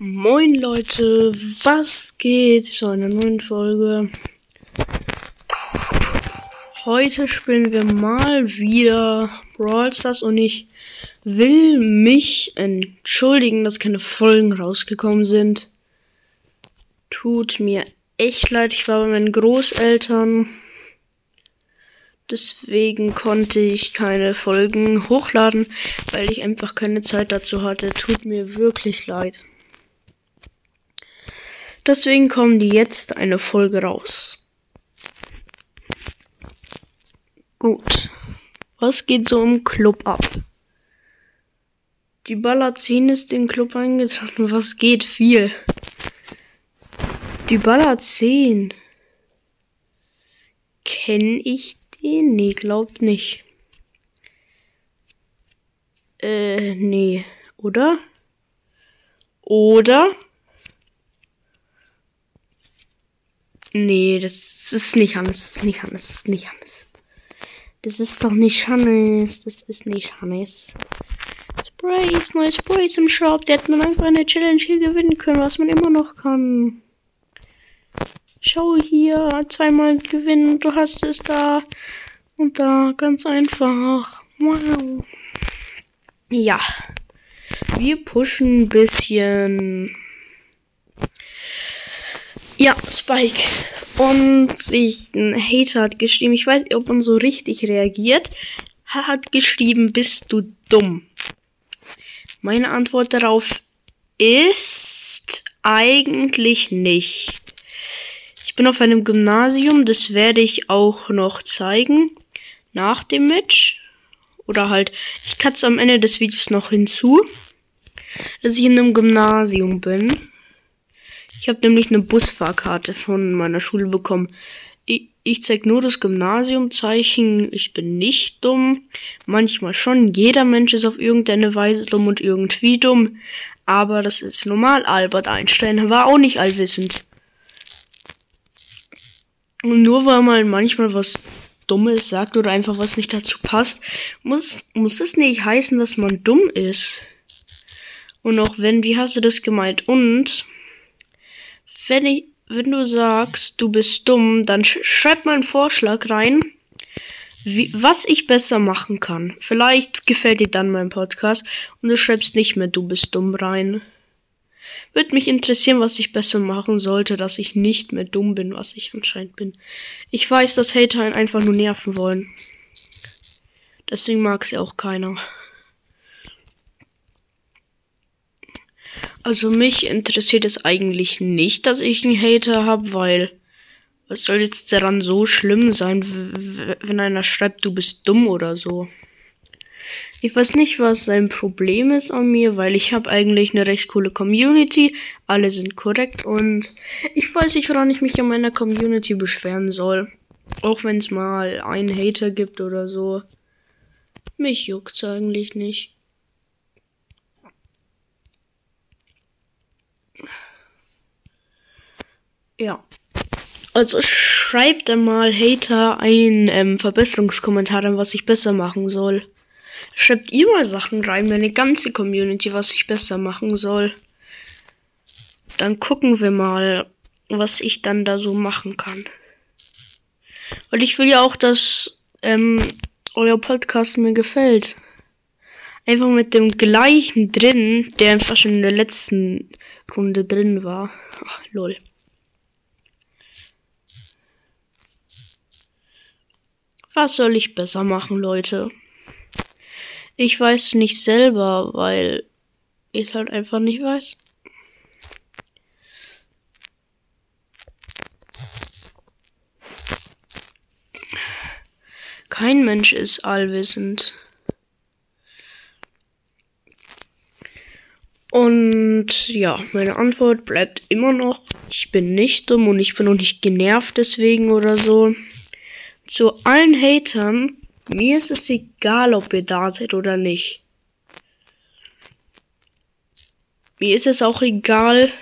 Moin Leute, was geht zu einer neuen Folge? Heute spielen wir mal wieder Brawl Stars und ich will mich entschuldigen, dass keine Folgen rausgekommen sind. Tut mir echt leid, ich war bei meinen Großeltern. Deswegen konnte ich keine Folgen hochladen, weil ich einfach keine Zeit dazu hatte. Tut mir wirklich leid. Deswegen kommen die jetzt eine Folge raus. Gut. Was geht so im Club ab? Die 10 ist den Club eingetreten. Was geht? Viel. Die 10. Kenn ich den? Nee, glaubt nicht. Äh, nee. Oder? Oder? Nee, das ist nicht Hannes. Das ist nicht Hannes. Das ist nicht Hannes. Das ist doch nicht Hannes. Das ist nicht Hannes. Sprays, neue Sprays im Shop. Der hat man einfach eine Challenge hier gewinnen können, was man immer noch kann. Schau hier, zweimal gewinnen, du hast es da und da, ganz einfach. Wow. Ja, wir pushen ein bisschen. Ja, Spike. Und sich ein Hater hat geschrieben, ich weiß nicht, ob man so richtig reagiert, hat geschrieben, bist du dumm? Meine Antwort darauf ist eigentlich nicht. Ich bin auf einem Gymnasium, das werde ich auch noch zeigen nach dem Match. Oder halt, ich katze am Ende des Videos noch hinzu, dass ich in einem Gymnasium bin. Ich habe nämlich eine Busfahrkarte von meiner Schule bekommen. Ich, ich zeig nur das Gymnasiumzeichen. Ich bin nicht dumm. Manchmal schon. Jeder Mensch ist auf irgendeine Weise dumm und irgendwie dumm. Aber das ist normal. Albert Einstein war auch nicht allwissend. Und nur weil man manchmal was Dummes sagt oder einfach was nicht dazu passt, muss, muss es nicht heißen, dass man dumm ist. Und auch wenn, wie hast du das gemeint? Und wenn ich, wenn du sagst, du bist dumm, dann sch schreib mal einen Vorschlag rein, wie, was ich besser machen kann. Vielleicht gefällt dir dann mein Podcast und du schreibst nicht mehr, du bist dumm rein. Würde mich interessieren, was ich besser machen sollte, dass ich nicht mehr dumm bin, was ich anscheinend bin. Ich weiß, dass Hater einen einfach nur nerven wollen. Deswegen mag sie auch keiner. Also mich interessiert es eigentlich nicht, dass ich einen Hater habe, weil was soll jetzt daran so schlimm sein, wenn einer schreibt, du bist dumm oder so. Ich weiß nicht, was sein Problem ist an mir, weil ich habe eigentlich eine recht coole Community. Alle sind korrekt und ich weiß nicht, woran ich mich an meiner Community beschweren soll. Auch wenn es mal einen Hater gibt oder so. Mich juckt's eigentlich nicht. Ja. Also schreibt mal Hater einen ähm, Verbesserungskommentar was ich besser machen soll. Schreibt ihr mal Sachen rein, meine ganze Community, was ich besser machen soll. Dann gucken wir mal, was ich dann da so machen kann. Weil ich will ja auch, dass ähm, euer Podcast mir gefällt. Einfach mit dem gleichen drin, der einfach schon in der letzten Runde drin war. Ach, lol. Was soll ich besser machen, Leute? Ich weiß nicht selber, weil ich halt einfach nicht weiß. Kein Mensch ist allwissend. Und ja, meine Antwort bleibt immer noch, ich bin nicht dumm und ich bin auch nicht genervt deswegen oder so. Zu allen Hatern, mir ist es egal, ob ihr da seid oder nicht. Mir ist es auch egal,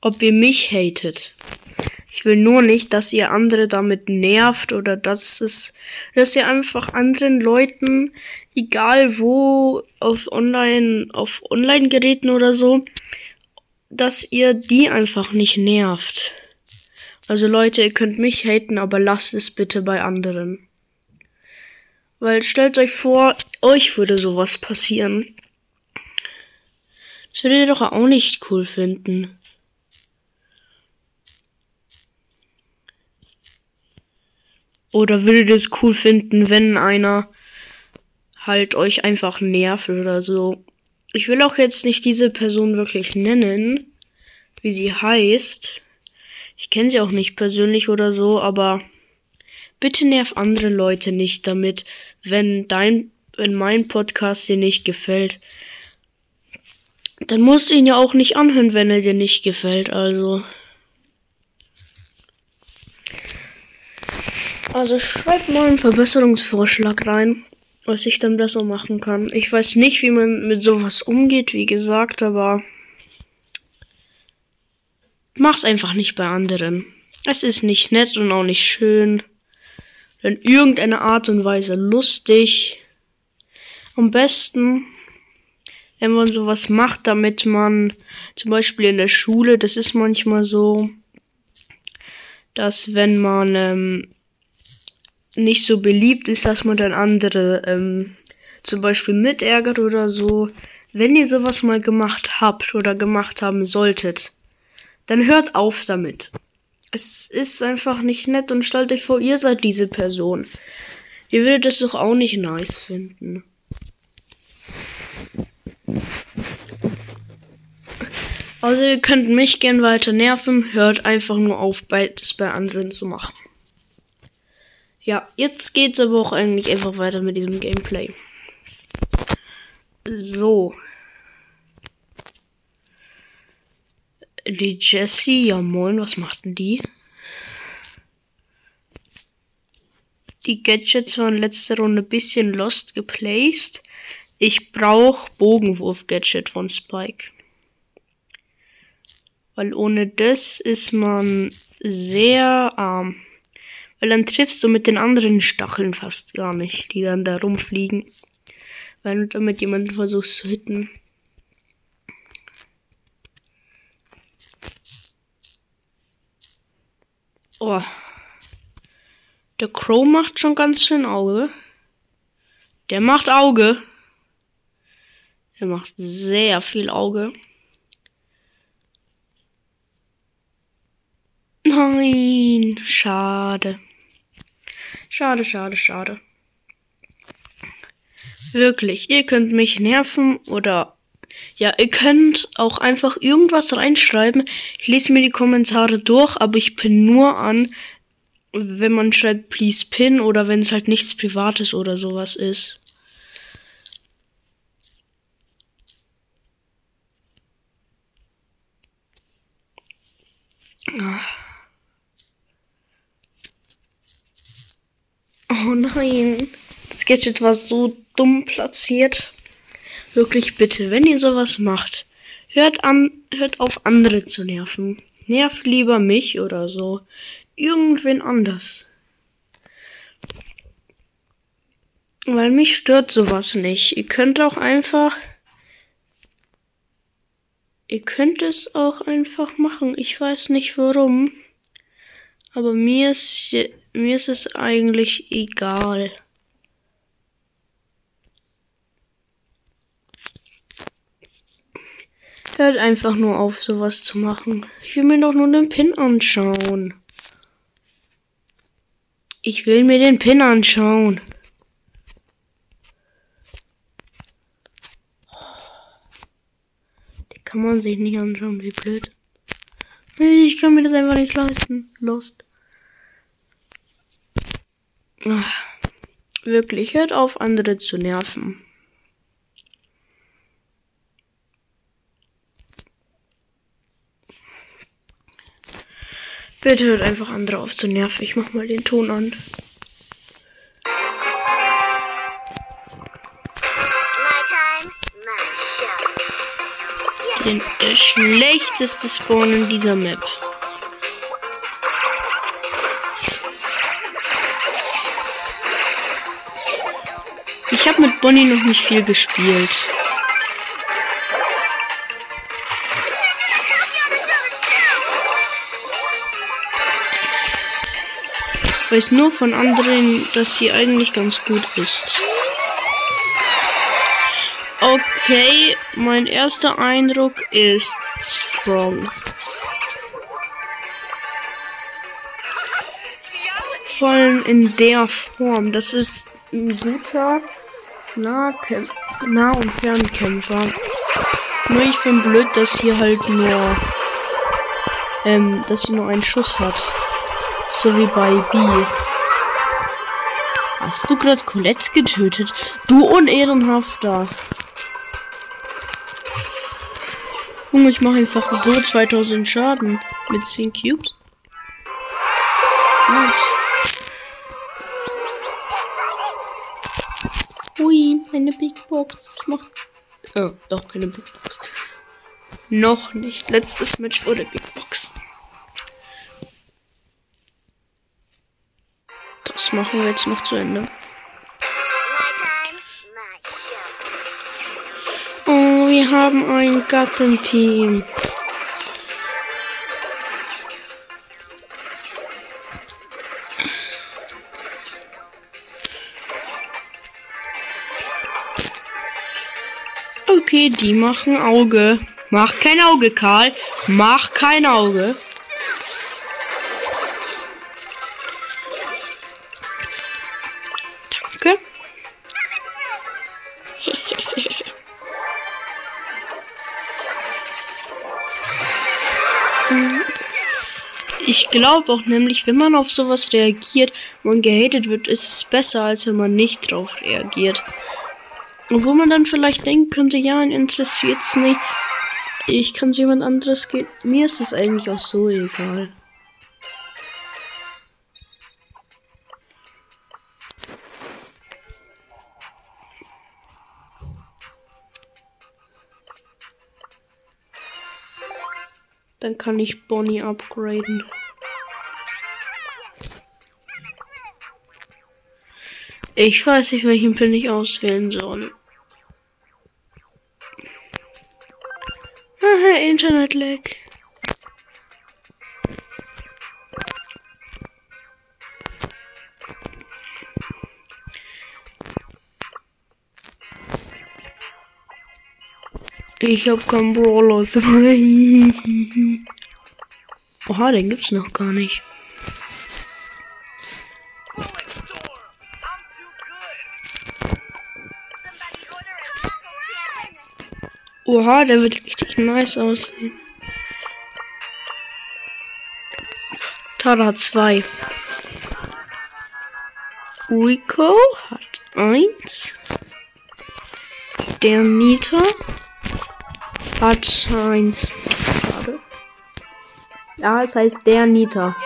ob ihr mich hatet. Ich will nur nicht, dass ihr andere damit nervt oder dass es, dass ihr einfach anderen Leuten, egal wo, auf online, auf Online-Geräten oder so, dass ihr die einfach nicht nervt. Also Leute, ihr könnt mich haten, aber lasst es bitte bei anderen. Weil stellt euch vor, euch würde sowas passieren. Das würdet ihr doch auch nicht cool finden. Oder würdet ihr es cool finden, wenn einer halt euch einfach nervt oder so? Ich will auch jetzt nicht diese Person wirklich nennen, wie sie heißt. Ich kenne sie auch nicht persönlich oder so, aber bitte nerv andere Leute nicht damit, wenn dein, wenn mein Podcast dir nicht gefällt. Dann musst du ihn ja auch nicht anhören, wenn er dir nicht gefällt, also. Also schreib mal einen Verbesserungsvorschlag rein, was ich dann besser machen kann. Ich weiß nicht, wie man mit sowas umgeht, wie gesagt, aber mach's einfach nicht bei anderen. Es ist nicht nett und auch nicht schön. In irgendeiner Art und Weise lustig. Am besten, wenn man sowas macht, damit man zum Beispiel in der Schule, das ist manchmal so, dass wenn man ähm, nicht so beliebt ist, dass man dann andere ähm, zum Beispiel mitärgert oder so. Wenn ihr sowas mal gemacht habt oder gemacht haben solltet, dann hört auf damit. Es ist einfach nicht nett und stellt euch vor, ihr seid diese Person. Ihr würdet es doch auch nicht nice finden. Also ihr könnt mich gern weiter nerven, hört einfach nur auf, das bei anderen zu machen. Ja, jetzt geht's aber auch eigentlich einfach weiter mit diesem Gameplay. So. Die Jessie, ja moin, was macht denn die? Die Gadgets waren letzte Runde bisschen lost geplaced. Ich brauche Bogenwurf-Gadget von Spike. Weil ohne das ist man sehr arm. Weil dann triffst du mit den anderen Stacheln fast gar nicht, die dann da rumfliegen. Weil du damit jemanden versuchst zu hitten. Oh. Der Crow macht schon ganz schön Auge. Der macht Auge. Er macht sehr viel Auge. Nein, schade. Schade, schade, schade. Wirklich, ihr könnt mich nerven oder ja, ihr könnt auch einfach irgendwas reinschreiben. Ich lese mir die Kommentare durch, aber ich pin nur an, wenn man schreibt, please pin oder wenn es halt nichts Privates oder sowas ist. Oh nein, das Gadget war so dumm platziert. Wirklich bitte, wenn ihr sowas macht, hört an, hört auf andere zu nerven. Nervt lieber mich oder so. Irgendwen anders. Weil mich stört sowas nicht. Ihr könnt auch einfach. Ihr könnt es auch einfach machen. Ich weiß nicht warum. Aber mir ist, mir ist es eigentlich egal. Hört einfach nur auf, sowas zu machen. Ich will mir doch nur den Pin anschauen. Ich will mir den Pin anschauen. Die kann man sich nicht anschauen, wie blöd. Ich kann mir das einfach nicht leisten. Lost. Wirklich, hört auf, andere zu nerven. Bitte hört einfach andere auf zu nerven. Ich mach mal den Ton an. Den der schlechteste Spawn in dieser Map. Ich habe mit Bonnie noch nicht viel gespielt. Weiß nur von anderen, dass sie eigentlich ganz gut ist. Okay, mein erster Eindruck ist strong. Vor allem in der Form. Das ist ein guter Nahkämp Nah- und Fernkämpfer. Nur ich finde blöd, dass hier halt nur, ähm, dass sie nur einen Schuss hat. So wie bei B. Hast du gerade Colette getötet? Du unehrenhafter. Junge, ich mache einfach so 2000 Schaden mit 10 Cubes. Nice. Ui, eine Big Box. Ich mach. Oh, doch keine Big Box. Noch nicht. Letztes Match vor der Big Machen wir jetzt noch zu Ende. Oh, wir haben ein Gattenteam. Okay, die machen Auge. Mach kein Auge, Karl. Mach kein Auge. Ich glaube auch nämlich, wenn man auf sowas reagiert und gehatet wird, ist es besser, als wenn man nicht drauf reagiert. Wo man dann vielleicht denken könnte, ja, ihn interessiert's nicht. Ich kann es jemand anderes geben. Mir ist es eigentlich auch so egal. Dann kann ich Bonnie upgraden. Ich weiß nicht, welchen Pin ich auswählen soll. Aha, Internet-Lag. Ich hab keinen Brawler. Oha, den gibt's noch gar nicht. Oha, der wird richtig nice aussehen. Tara hat zwei. Rico hat eins. Der Nita hat eins. Schade. Ja, es heißt der Nita.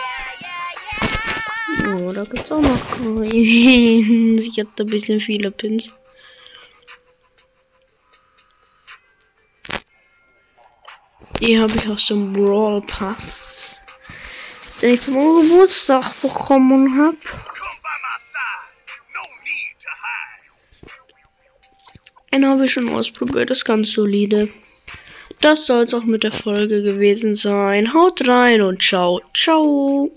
Oh, da gibt's auch noch Coins. Ich hatte ein bisschen viele Pins. Die habe ich aus dem Brawl Pass, den ich zum Geburtstag bekommen habe. Den habe ich schon ausprobiert, ist ganz solide. Das soll es auch mit der Folge gewesen sein. Haut rein und ciao, ciao.